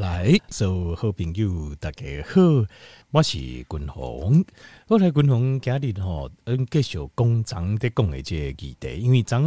来，所有好朋友大家好，我是君鸿。我来君鸿今日吼，嗯，继续讲昨在讲的这个议题，因为昨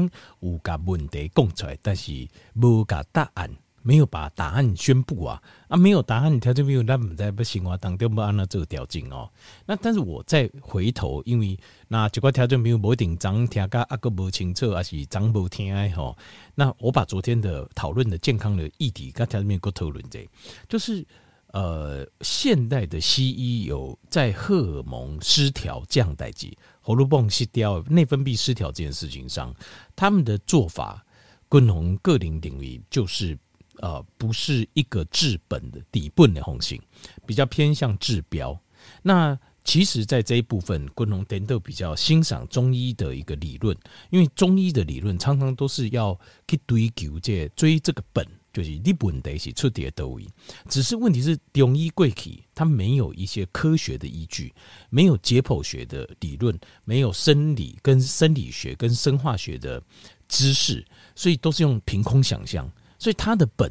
有甲问题讲出来，但是无甲答案。没有把答案宣布啊啊！没有答案，条件没有，那不在不生活当中不按照这个条件哦。那但是我再回头，因为那这个条件没有不一定长听个啊个不清楚，还是长不听哎吼。那我把昨天的讨论的健康的议题跟条件没有过讨论这，就是呃，现代的西医有在荷尔蒙失调这样代际，喉咙泵失调、内分泌失调这件事情上，他们的做法共同个人领域就是。呃，不是一个治本的底本的红星，比较偏向治标。那其实，在这一部分，昆龙点都比较欣赏中医的一个理论，因为中医的理论常常都是要去追求这追这个本，就是你本得是出的都医。只是问题是，中医贵体它没有一些科学的依据，没有解剖学的理论，没有生理跟生理学跟生化学的知识，所以都是用凭空想象。所以他的本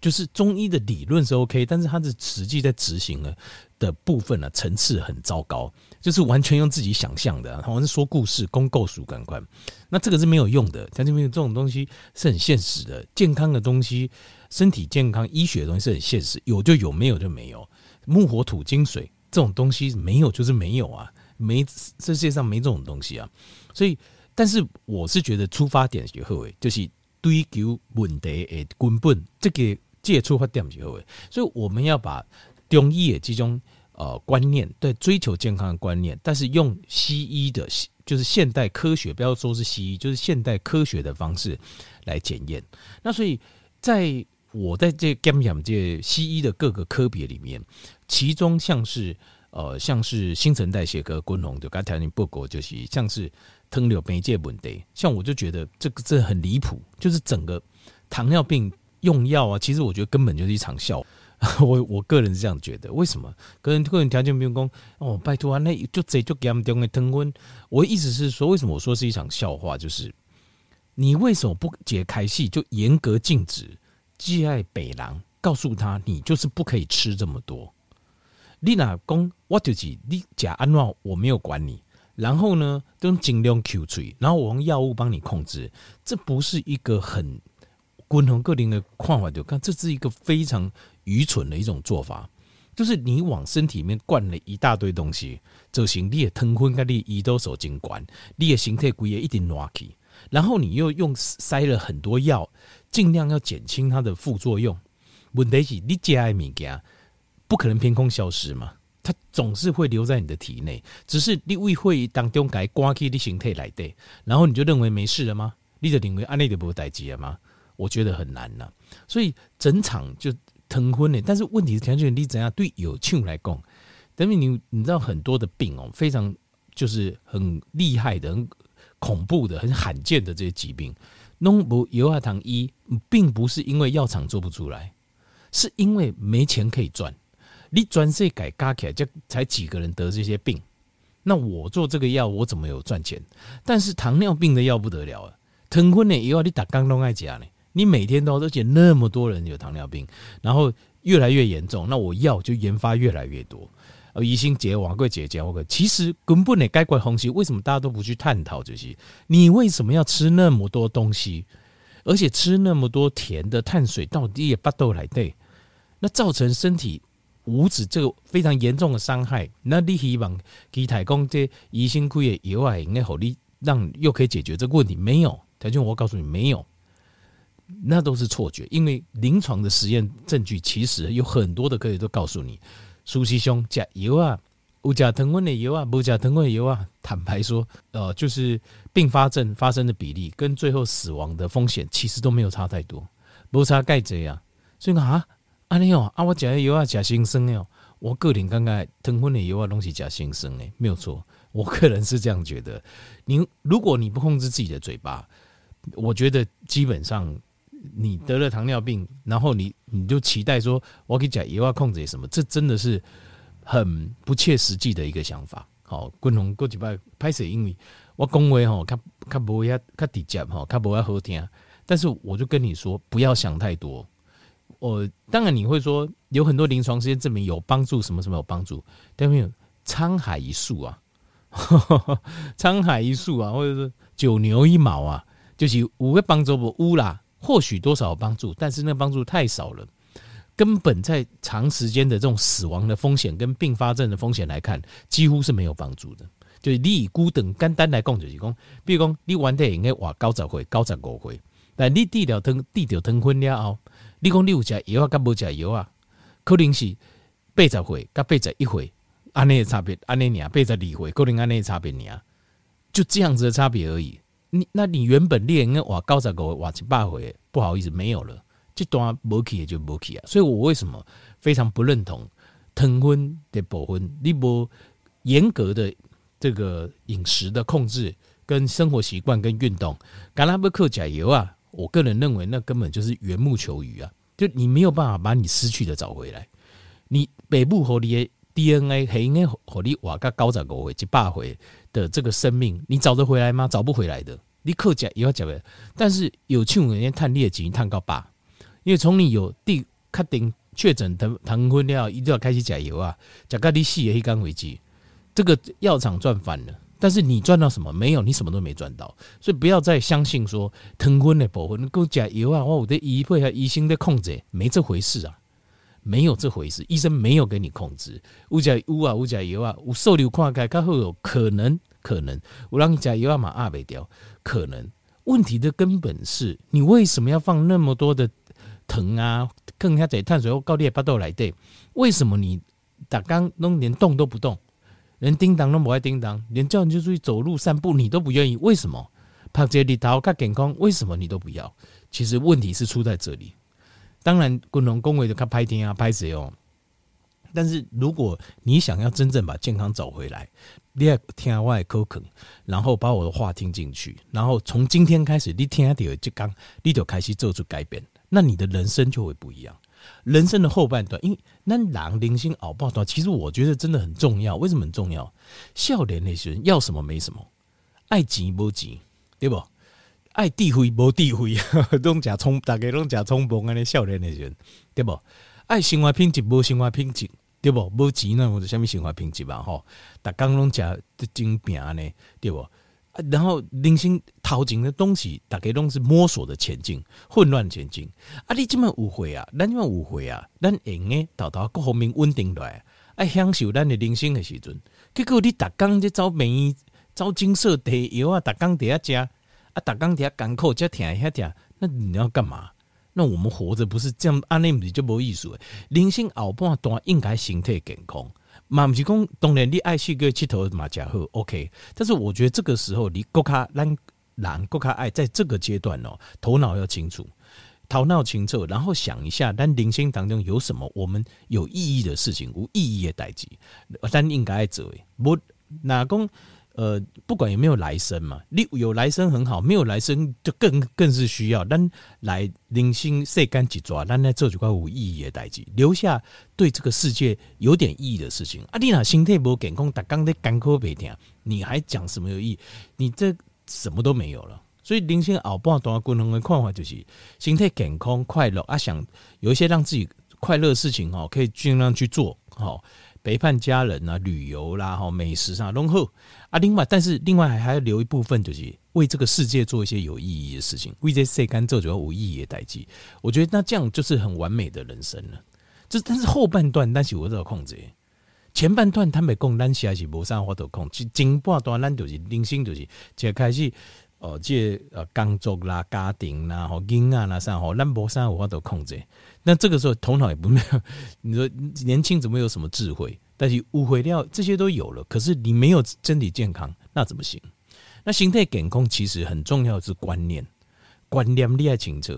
就是中医的理论是 OK，但是他的实际在执行呢的部分呢，层次很糟糕，就是完全用自己想象的，好像是说故事、公构数感官，那这个是没有用的。像这边这种东西是很现实的，健康的东西，身体健康、医学的东西是很现实，有就有，没有就没有。木火土金水这种东西没有就是没有啊，没这世界上没这种东西啊。所以，但是我是觉得出发点以后诶，就是。追求问题的根本，这个这个出发点就好。所以我们要把中医的这种呃观念，对追求健康的观念，但是用西医的，就是现代科学，不要说是西医，就是现代科学的方式来检验。那所以，在我在这讲讲这西医的各个科别里面，其中像是呃像是新陈代谢科昆龙就刚才你报告就是像是。糖尿病这问题，像我就觉得这个这很离谱，就是整个糖尿病用药啊，其实我觉得根本就是一场笑。我我个人是这样觉得，为什么？个人个人条件不用讲哦，拜托啊，那就这就给他们丢个糖分。我意思是说，为什么我说是一场笑话？就是你为什么不解开戏，就严格禁止寄爱北狼，告诉他你就是不可以吃这么多。你哪公我就是你假安诺，我没有管你。然后呢，都尽量 Q 嘴，然后我用药物帮你控制，这不是一个很均衡个人的看法，就看这是一个非常愚蠢的一种做法，就是你往身体里面灌了一大堆东西，就行你的糖分跟你胰岛素进管，你的形态规也一定乱去，然后你又用塞了很多药，尽量要减轻它的副作用。问题是你加的物件不可能凭空消失嘛？它总是会留在你的体内，只是你为会当中改刮起的形态来对，然后你就认为没事了吗？你就认为安内就不会待机了吗？我觉得很难呐、所以整场就腾昏了。但是问题是，田俊你怎样对有庆来讲，等于你你知道很多的病哦，非常就是很厉害的、很恐怖的、很罕见的这些疾病，弄不有二糖一，并不是因为药厂做不出来，是因为没钱可以赚。你专设改加起来，就才几个人得这些病，那我做这个药，我怎么有赚钱？但是糖尿病的药不得了啊，疼昏的药你打刚都爱讲呢，你每天都而且那么多人有糖尿病，然后越来越严重，那我药就研发越来越多。呃，乙醯结、王贵结、甲化，其实根本的该怪东西，为什么大家都不去探讨这些？你为什么要吃那么多东西，而且吃那么多甜的碳水，到底也不都来对？那造成身体。五指这个非常严重的伤害，那你希望其他讲这医生开的药啊，应该好你让又可以解决这个问题？没有，台俊，我告诉你没有，那都是错觉。因为临床的实验证据其实有很多的科学都告诉你，苏西兄加油啊，有加糖分的油啊，不加糖分的油啊，坦白说，呃，就是并发症发生的比例跟最后死亡的风险其实都没有差太多，不差盖这样，所以啊。啊，你哦，啊，我讲的油啊，假新生哦。我个人刚刚糖分的油啊，东西假新生诶，没有错。我个人是这样觉得。你如果你不控制自己的嘴巴，我觉得基本上你得了糖尿病，然后你你就期待说我可以讲油啊控制什么，这真的是很不切实际的一个想法。好，共同过几摆拍摄，因为我讲话吼，较较无遐较直接吼，较无遐好听。但是我就跟你说，不要想太多。我当然你会说有很多临床实验证明有帮助，什么什么有帮助，但没有沧海一粟啊，沧海一粟啊，或者是九牛一毛啊，就是五个帮助不乌啦，或许多少有帮助，但是那帮助太少了，根本在长时间的这种死亡的风险跟并发症的风险来看，几乎是没有帮助的。就是你以孤等简单来供，就是讲，比如讲你原体应该活九十岁、九十五岁，但你治疗疼、治疗疼昏了后，你讲你有食药啊，甲无食药啊，可能是八十岁、甲八十一岁，安尼的差别，安尼尔八十二岁，可能安尼的差别尔，就这样子的差别而已。你那你原本你应该活九十五岁、活一百岁，不好意思，没有了，这段无去也就无去啊。所以我为什么非常不认同糖分的部分？你无严格的。这个饮食的控制、跟生活习惯、跟运动，干拉不克甲油啊，我个人认为那根本就是缘木求鱼啊，就你没有办法把你失去的找回来。你北部和你的 DNA 还应该和你瓦个高长狗回去霸回的这个生命，你找得回来吗？找不回来的。你克甲也要讲的，但是有去五年探裂级探高八，因为从你有第确定确诊疼疼昏了，一定要开始甲油啊，加个你死的迄天为止。这个药厂赚翻了，但是你赚到什么？没有，你什么都没赚到。所以不要再相信说疼昏的部分，够加油啊！我的医会和医生在控制，没这回事啊，没有这回事，医生没有给你控制。乌加乌啊，乌加油啊，我受流跨开，看后有可能可能我让你加油啊嘛阿北掉，可能问题的根本是你为什么要放那么多的疼啊？更加在碳水或高丽巴豆来对？为什么你打刚弄连动都不动？连叮当都不爱叮当，连叫你就出去走路散步，你都不愿意，为什么？拍这里头看健康，为什么你都不要？其实问题是出在这里。当然，滚龙恭维的看拍天啊，拍谁哦？但是如果你想要真正把健康找回来，你要听我的口肯，然后把我的话听进去，然后从今天开始，你听到这刚，你就开始做出改变，那你的人生就会不一样。人生的后半段，因为那狼零星熬爆段，其实我觉得真的很重要。为什么很重要？少年那些人要什么没什么，爱钱没钱，对不？爱地位没地位，都假冲，大家都假冲崩啊！那少年那些人，对不？爱生活品质没生活品质，对不？没钱呢，或者什么生活品质吧？吼，大家拢假精饼呢，对不？然后零星掏金的东西，大概都是摸索的前进，混乱前进。啊，你这么误会啊，咱这么误会啊，咱应该到到各方面稳定来，爱享受咱的人生的时阵。结果你逐工在找美，找金色的药啊，逐工在遐食，啊，逐工在遐艰苦，这疼遐疼，那你要干嘛？那我们活着不是这样，安尼不是就无意思。人生后半段应该身体健康。嘛，不是讲当然你爱去个佚佗嘛，假好 OK。但是我觉得这个时候你够卡咱人够卡爱，在这个阶段哦，头脑要清楚，头脑清楚，然后想一下，咱人生当中有什么我们有意义的事情，无意义的代志，咱应该做。不哪讲。呃，不管有没有来生嘛，你有来生很好，没有来生就更更是需要。但来零星晒干几抓，但那做几块无意义的代志，留下对这个世界有点意义的事情。啊，你那心态不健康，打刚在干枯白听，你还讲什么有意义？你这什么都没有了。所以零星后半段共同的看法就是，心态健康快乐啊，想有一些让自己快乐的事情哦，可以尽量去做好。陪伴家人啊，旅游啦，哈，美食上融合啊。另外，但是另外还还要留一部分，就是为这个世界做一些有意义的事情。为这世间做主要无意义的代志，我觉得那这样就是很完美的人生了。这但是后半段，但是我都要控制。前半段他们讲，咱是还是无啥法度控制。前半段咱就是人生就是就开始哦，这呃工作啦、家庭啦、吼囡仔啦啥吼，咱无啥有法度控制。那这个时候头脑也不没有，你说年轻怎么有什么智慧？但是误会掉这些都有了，可是你没有身体健康，那怎么行？那心态健康其实很重要的是观念，观念你要清楚。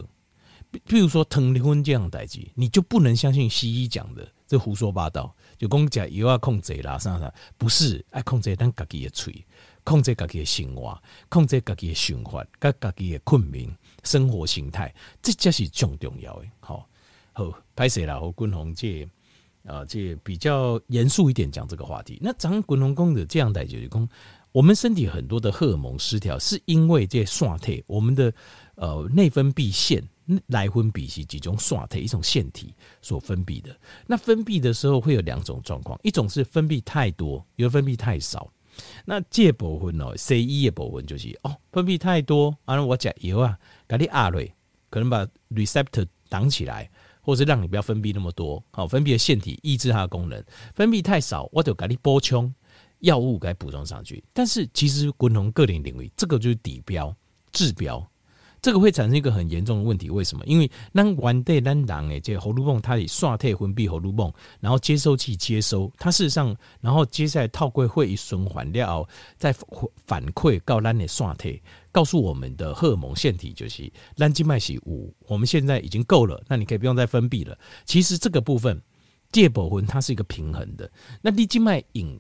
譬如说疼离婚这样代志，你就不能相信西医讲的这胡说八道，就讲讲又要控制啦啥啥，不是爱控制咱自己的嘴，控制自己的生活，控制自己的想法，跟自己的困眠生活形态，这才是最重要的。好。好，拍谢啦，和军宏借啊，借比较严肃一点讲这个话题。那张军宏公的这样的就是讲，我们身体很多的荷尔蒙失调，是因为这酸退，我们的呃内分泌腺来分泌是几种腺体，一种腺体所分泌的。那分泌的时候会有两种状况，一种是分泌太多，有分泌太少。那这部分哦，C E 的部分就是哦，分泌太多，啊，我吃药啊，给你压瑞，可能把 receptor 挡起来，或是让你不要分泌那么多，好，分泌的腺体抑制它的功能。分泌太少，我得给你补充药物，给补充上去。但是其实滚同个人领域，这个就是底标、治标。这个会产生一个很严重的问题，为什么？因为当完对当人诶，这个荷尔蒙它以刷退分泌荷尔蒙，然后接收器接收，它事实上，然后接下来套柜会一循环掉，再反馈告咱的刷退，告诉我们的荷尔蒙腺体就是咱静脉是五，我们现在已经够了，那你可以不用再分泌了。其实这个部分借保魂它是一个平衡的，那你静脉引。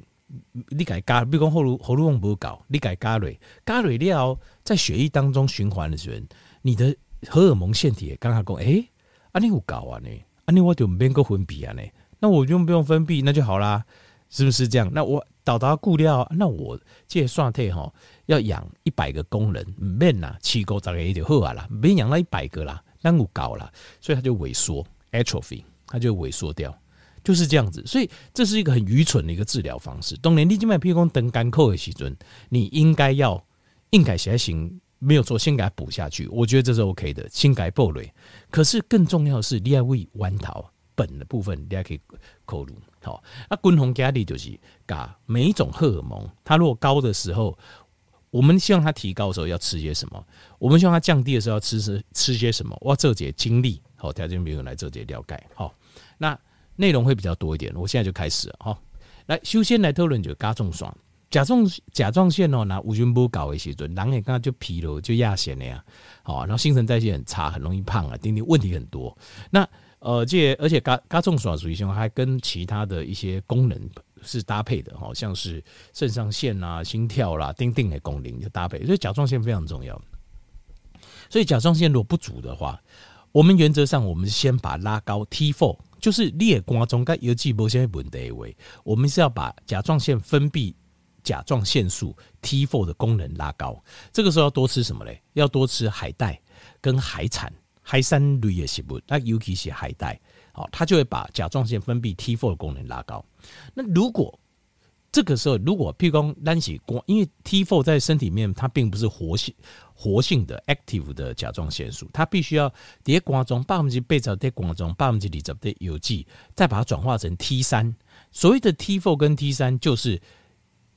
你改加，比如讲荷尔荷尔蒙不够，你改加瑞加瑞了，在血液当中循环的时候，你的荷尔蒙腺体也刚刚讲，哎，啊你有够啊呢，啊你我就免个分泌啊呢，那我就不用分泌，那就好啦，是不是这样？那我导导固料，那我这算退哈，要养一百个工人，免啦，七个十个就好啊啦，免养了一百个啦，那有够啦，所以它就萎缩，atrophy，它就萎缩掉。就是这样子，所以这是一个很愚蠢的一个治疗方式。当年你静脉譬如说等干扣的时阵，你应该要应该先行没有错，先给它补下去。我觉得这是 OK 的，先改暴雷。可是更重要的是，你要为弯桃本的部分，你还可以扣入。好，那均衡加力就是把每一种荷尔蒙，它如果高的时候，我们希望它提高的时候要吃些什么？我们希望它降低的时候要吃吃吃些什么？我这节精力好，条件没有来这节了解。好，那。内容会比较多一点，我现在就开始哈。来，首先来讨论就甲状腺，甲状甲状腺哦，那无菌不搞的时阵，人也刚刚就疲劳就亚线了呀，好，然后新陈代谢很差，很容易胖啊，等等问题很多。那呃，这而且甲甲状腺属于什么还跟其他的一些功能是搭配的，好像是肾上腺啊、心跳啦、丁丁的功能就搭配，所以甲状腺非常重要。所以甲状腺如果不足的话，我们原则上我们先把拉高 T four。就是列瓜中该有几波现在问题为，我们是要把甲状腺分泌甲状腺素 T4 的功能拉高。这个时候要多吃什么嘞？要多吃海带跟海产、海产类的食物，那尤其是海带，好，它就会把甲状腺分泌 T4 的功能拉高。那如果这个时候，如果譬如讲单起光，因为 T4 在身体里面它并不是活性。活性的 active 的甲状腺素，它必须要叠光中百分之八十叠光中百分之二十的有机，再把它转化成 T3。所谓的 T4 跟 T3 就是，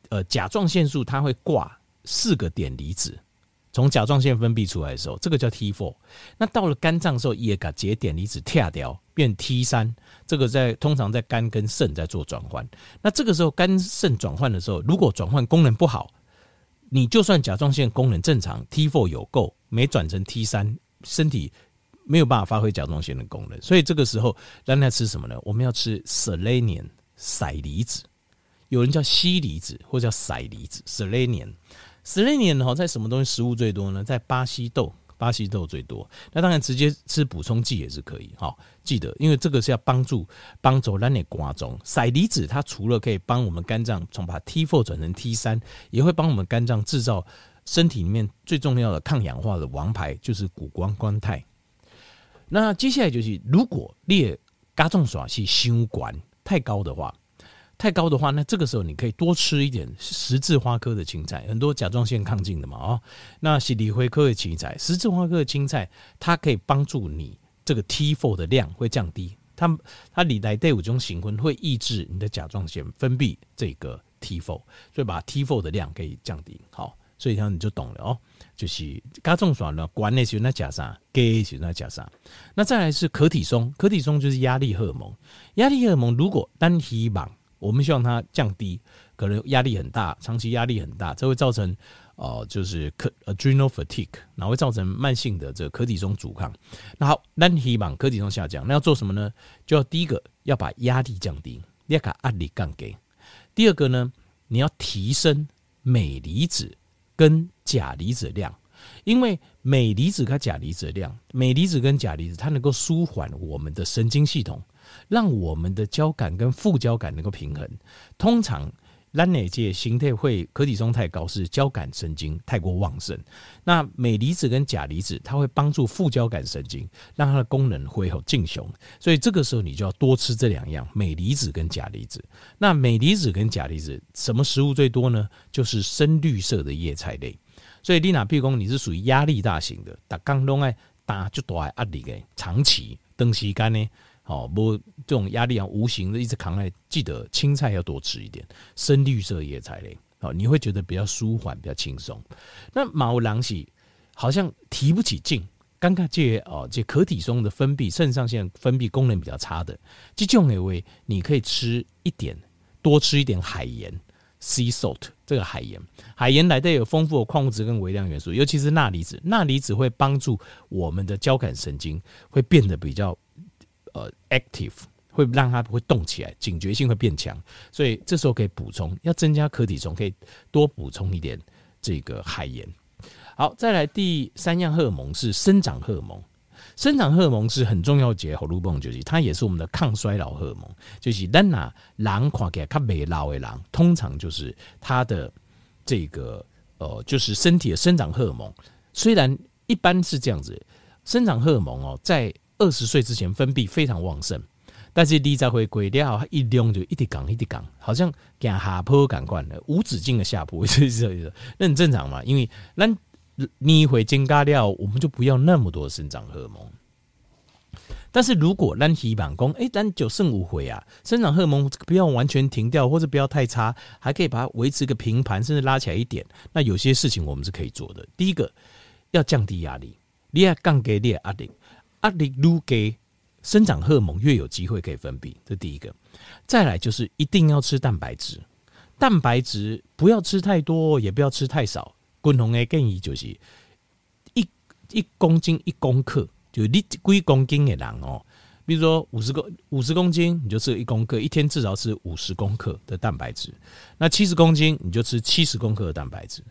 呃，甲状腺素它会挂四个碘离子，从甲状腺分泌出来的时候，这个叫 T4。那到了肝脏的时候，也把这些碘离子跳掉，变 T 三。这个在通常在肝跟肾在做转换。那这个时候肝肾转换的时候，如果转换功能不好。你就算甲状腺功能正常，T4 有够，没转成 T3，身体没有办法发挥甲状腺的功能。所以这个时候，让他吃什么呢？我们要吃 selenium 硒离子，有人叫硒离子，或者叫硒离子，serilin。Selenium，selenium 哈，在什么东西食物最多呢？在巴西豆。巴西豆最多，那当然直接吃补充剂也是可以哈。记得，因为这个是要帮助帮助咱的肝脏。硒离子它除了可以帮我们肝脏从把 T4 转成 T3，也会帮我们肝脏制造身体里面最重要的抗氧化的王牌，就是谷胱甘肽。那接下来就是，如果列甲状腺是相关太高的话。太高的话，那这个时候你可以多吃一点十字花科的青菜，很多甲状腺亢进的嘛，哦，那是里灰科的青菜，十字花科的青菜，它可以帮助你这个 T4 的量会降低，它它里来第五种成分会抑制你的甲状腺分泌这个 T4，所以把 T4 的量可以降低，好，所以这样你就懂了哦，就是甲状腺呢，管那些那加上，给些那加上，那再来是可体松，可体松就是压力荷尔蒙，压力荷尔蒙如果单体绑。我们希望它降低，可能压力很大，长期压力很大，这会造成哦、就是可 adrenal fatigue，然后会造成慢性的这个可体松阻抗。那好，那希望可体松下降，那要做什么呢？就要第一个要把压力降低，你要把压力降低。第二个呢，你要提升镁离子跟钾离子量，因为镁离子跟钾离子量，镁离子跟钾离子它能够舒缓我们的神经系统。让我们的交感跟副交感能够平衡。通常，咱哪界形态会可体松太高，是交感神经太过旺盛。那镁离子跟钾离子，它会帮助副交感神经，让它的功能恢复正常。所以这个时候你就要多吃这两样镁离子跟钾离子。那镁离子跟钾离子什么食物最多呢？就是深绿色的叶菜类。所以丽娜譬如你是属于压力大型的，打刚拢爱打就多爱压力嘅，长期长时间呢。哦，不，这种压力啊，无形的一直扛来。记得青菜要多吃一点，深绿色叶菜类，哦，你会觉得比较舒缓，比较轻松。那毛囊喜好像提不起劲，刚刚这哦，这可体松的分泌，肾上腺分泌功能比较差的，这种类位你可以吃一点，多吃一点海盐 （sea salt）。这个海盐，海盐来带有丰富的矿物质跟微量元素，尤其是钠离子，钠离子会帮助我们的交感神经会变得比较。呃，active 会让它会动起来，警觉性会变强，所以这时候可以补充，要增加壳体松，可以多补充一点这个海盐。好，再来第三样荷尔蒙是生长荷尔蒙，生长荷尔蒙是很重要的荷尔蒙，就是它也是我们的抗衰老荷尔蒙，就是咱拿狼看起来它没老的狼，通常就是它的这个呃，就是身体的生长荷尔蒙，虽然一般是这样子，生长荷尔蒙哦，在二十岁之前分泌非常旺盛，但是你再回归掉，一量就一直降，一直降，好像讲下坡感官的无止境的下坡，是是是，那很正常嘛。因为那你一回增加料，我们就不要那么多生长荷尔蒙。但是如果咱希望讲，哎，咱就剩五回啊，生长荷尔蒙不要完全停掉，或者不要太差，还可以把它维持个平盘，甚至拉起来一点。那有些事情我们是可以做的。第一个要降低压力，你要降低你的压力。压力越给，生长荷尔蒙越有机会可以分泌，这第一个。再来就是一定要吃蛋白质，蛋白质不要吃太多，也不要吃太少。共同的建议就是一一公斤一公克，就你几公斤的人哦，比如说五十公五十公斤，你就吃一公克，一天至少吃五十公克的蛋白质。那七十公斤，你就吃七十公克的蛋白质。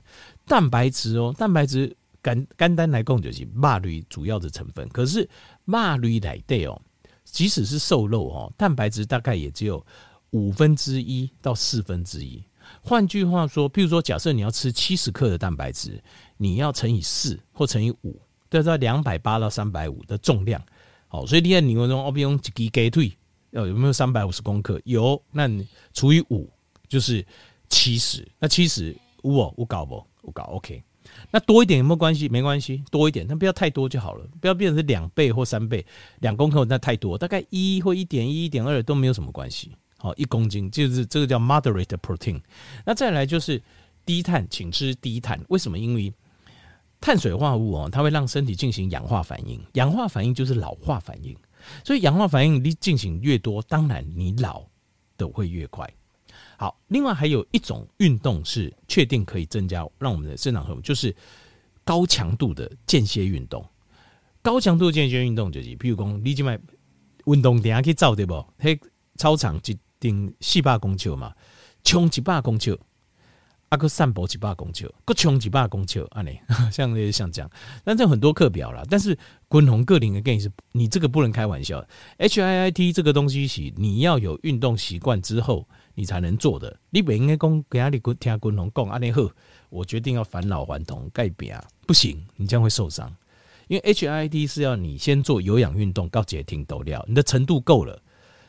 蛋白质哦，蛋白质。简简单来讲就是肉类主要的成分，可是肉类来对哦，即使是瘦肉哦，蛋白质大概也只有五分之一到四分之一。换句话说，譬如说，假设你要吃七十克的蛋白质，你要乘以四或乘以五，得到两百八到三百五的重量。好，所以你看你问中我比用几鸡鸡腿，有没有三百五十公克？有，那你除以五就是七十。那七十五哦，我搞不？我搞 OK。那多一点有没有关系？没关系，多一点，但不要太多就好了。不要变成两倍或三倍，两公克那太多，大概一或一点一、一点二都没有什么关系。好，一公斤就是这个叫 moderate protein。那再来就是低碳，请吃低碳。为什么？因为碳水化合物哦，它会让身体进行氧化反应，氧化反应就是老化反应。所以氧化反应你进行越多，当然你老的会越快。好，另外还有一种运动是确定可以增加让我们的生长荷尔蒙，就是高强度的间歇运动。高强度间歇运动就是，比如讲你今麦运动点下去走对不？嘿，操场一定四百公尺嘛，冲一百公尺，啊，个散步一百公尺，个冲一百公尺，啊，你像那些像这样，但这很多课表啦。但是滚红个人的建议是，你这个不能开玩笑。H I I T 这个东西是你要有运动习惯之后。你才能做的，你不应该讲给阿里听军红讲阿内后，我决定要返老还童改变啊，不行，你将会受伤。因为 H I I T 是要你先做有氧运动，告解停抖掉，你的程度够了，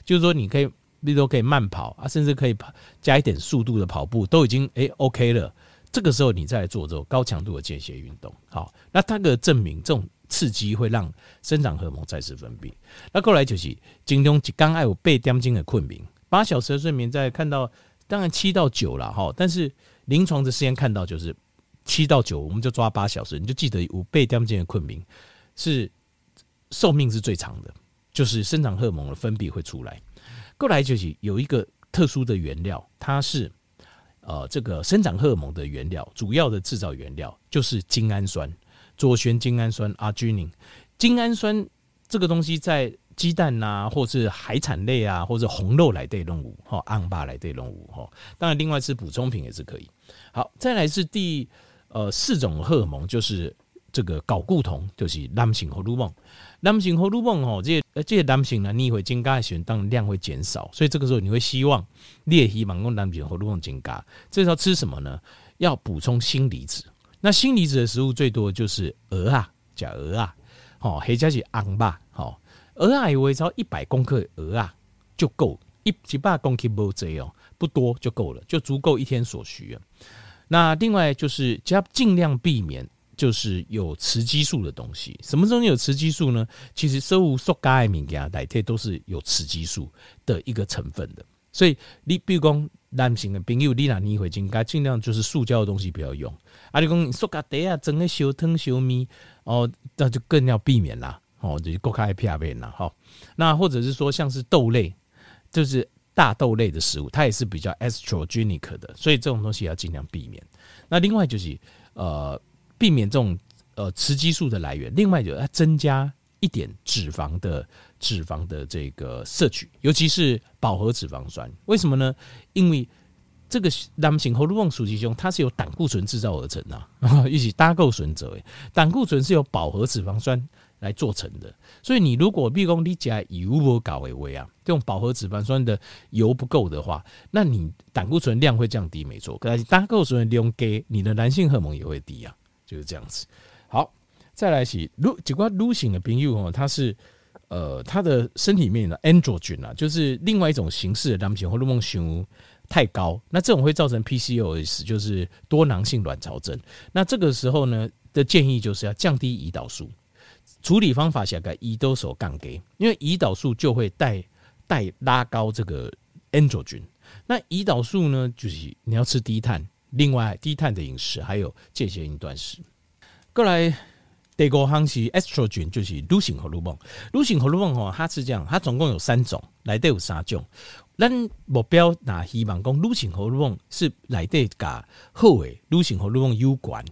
就是说你可以，例如说可以慢跑啊，甚至可以跑加一点速度的跑步，都已经诶 OK 了。这个时候你再来做这种高强度的间歇运动，好，那它的证明这种刺激会让生长荷尔蒙再次分泌。那过来就是经中一刚爱有八点钟的困眠。八小时的睡眠，在看到当然七到九了哈，但是临床的时间看到就是七到九，我们就抓八小时，你就记得五倍掉进的困眠是寿命是最长的，就是生长荷尔蒙的分泌会出来。过来就是有一个特殊的原料，它是呃这个生长荷尔蒙的原料，主要的制造原料就是精氨酸，左旋精氨酸 a r g i n i n。精氨酸这个东西在鸡蛋呐、啊，或是海产类啊，或者红肉来对动物，哈，昂巴来对动物，哈。当然，另外吃补充品也是可以。好，再来是第呃四种荷尔蒙，就是这个睾固酮，就是男性荷尔蒙。男性荷尔蒙哦，这呃这些男性呢，你会增加的时候，当量会减少，所以这个时候你会希望列希望用男性荷尔蒙增加。这时候吃什么呢？要补充锌离子。那锌离子的食物最多就是鹅啊，假鹅啊，哦，黑加是昂吧，好，鹅啊，以为只要一百公克鹅啊就够，一几百公克不这哦，不多就够了，就足够一天所需啊。那另外就是，只要尽量避免就是有雌激素的东西。什么东西有雌激素呢？其实生物塑胶物件代替都是有雌激素的一个成分的。所以你比如讲男性的朋友，你那你会应该尽量就是塑胶的东西不要用。啊，你讲塑胶袋啊，整个烧汤烧米哦，那就更要避免啦。哦，就是国开片片啦。好，那或者是说像是豆类，就是。大豆类的食物，它也是比较 estrogenic 的，所以这种东西要尽量避免。那另外就是呃，避免这种呃雌激素的来源。另外就是增加一点脂肪的脂肪的这个摄取，尤其是饱和脂肪酸。为什么呢？因为这个男性荷尔蒙属其中，它是由胆固醇制造而成的，一起搭构损者。胆固醇是由饱和脂肪酸。来做成的，所以你如果比如说你加油不搞为为啊，这种饱和脂肪酸的油不够的话，那你胆固醇量会降低，没错。可是胆固醇量低，你的男性荷尔蒙也会低啊，就是这样子。好，再来是如几块女性的朋友哦，他是呃他的身体里面的 androgen 啊，就是另外一种形式的男性荷尔蒙熊太高，那这种会造成 PCOS，就是多囊性卵巢症。那这个时候呢的建议就是要降低胰岛素。处理方法下个胰岛素降低，因为胰岛素就会带带拉高这个 androgen。那胰岛素呢，就是你要吃低碳，另外低碳的饮食，还有间歇性断食。过来第五项是 estrogen，就是女性荷尔蒙。女性荷尔蒙哦，它是这样，它总共有三种，来都有三种。咱目标那希望讲女性荷尔蒙是来对加好诶，女性荷尔蒙有关。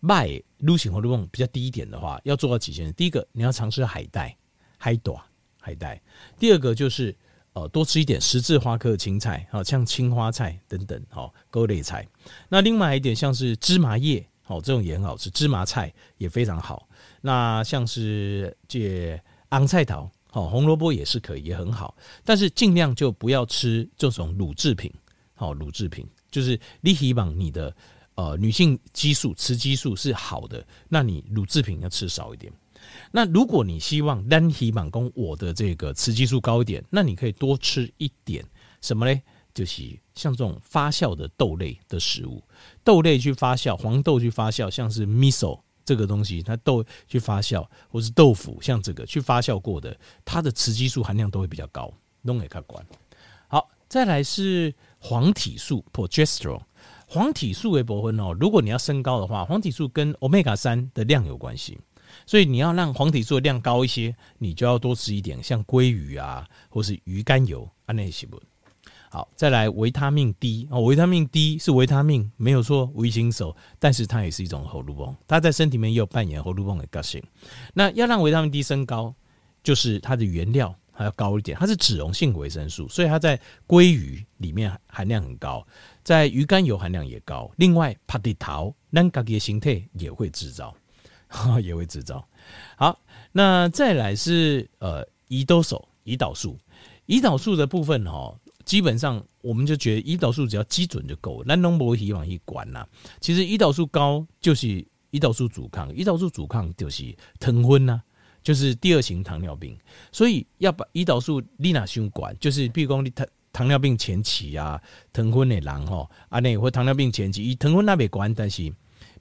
卖女性荷尔蒙比较低一点的话，要做到几件事。第一个，你要尝试海带、海朵、海带。第二个就是呃，多吃一点十字花科的青菜，好像青花菜等等，好各类菜。那另外一点像是芝麻叶，哦这种也很好吃，芝麻菜也非常好。那像是这昂菜头，好红萝卜也是可以，也很好。但是尽量就不要吃这种乳制品，好乳制品就是你希望你的。呃，女性激素、雌激素是好的，那你乳制品要吃少一点。那如果你希望单体满宫我的这个雌激素高一点，那你可以多吃一点什么嘞？就是像这种发酵的豆类的食物，豆类去发酵，黄豆去发酵，像是 miso 这个东西，它豆去发酵，或是豆腐，像这个去发酵过的，它的雌激素含量都会比较高，弄给它关。好，再来是黄体素 progesterone。黄体素为部分哦，如果你要升高的话，黄体素跟 Omega 三的量有关系，所以你要让黄体素的量高一些，你就要多吃一点，像鲑鱼啊，或是鱼肝油啊那些不。好，再来维他命 D 哦，维他命 D 是维他命，没有错，维生素，但是它也是一种荷尔蒙，它在身体里面也有扮演荷尔蒙的角色。那要让维他命 D 升高，就是它的原料。还要高一点，它是脂溶性维生素，所以它在鲑鱼里面含量很高，在鱼肝油含量也高。另外，帕地桃、南嘎嘅形态也会制造，也会制造。好，那再来是呃胰岛素，胰岛素，胰岛素的部分哈，基本上我们就觉得胰岛素只要基准就够，南农博希望去管呐。其实胰岛素高就是胰岛素阻抗，胰岛素阻抗就是糖分呐。就是第二型糖尿病，所以要把胰岛素利纳胸管，就是比如讲你糖糖尿病前期啊，糖分的人吼，啊那或糖尿病前期，伊糖分那边管，但是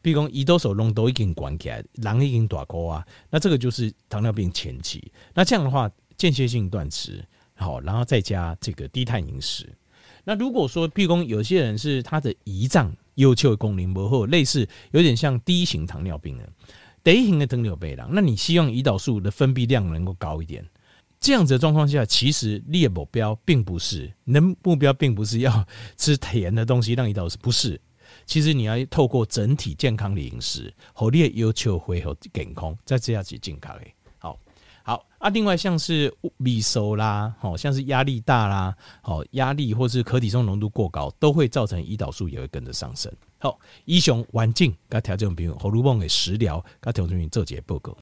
比如讲胰岛素浓度已经管起来，人已经大高啊，那这个就是糖尿病前期。那这样的话，间歇性断食，好，然后再加这个低碳饮食。那如果说，比如有些人是他的胰脏有求功能不好，类似有点像低型糖尿病的。第一型的糖尿病人，那你希望胰岛素的分泌量能够高一点，这样子的状况下，其实你的目标并不是，你的目标并不是要吃甜的东西让胰岛素，不是，其实你要透过整体健康的饮食，合理的要求恢复健康，再这样子健康的。好，啊，另外像是米熟啦，好像是压力大啦，好压力或是可体松浓度过高，都会造成胰岛素也会跟着上升。好，医雄环境跟调整比如喉咙泵的食疗跟调整平衡，这节报告。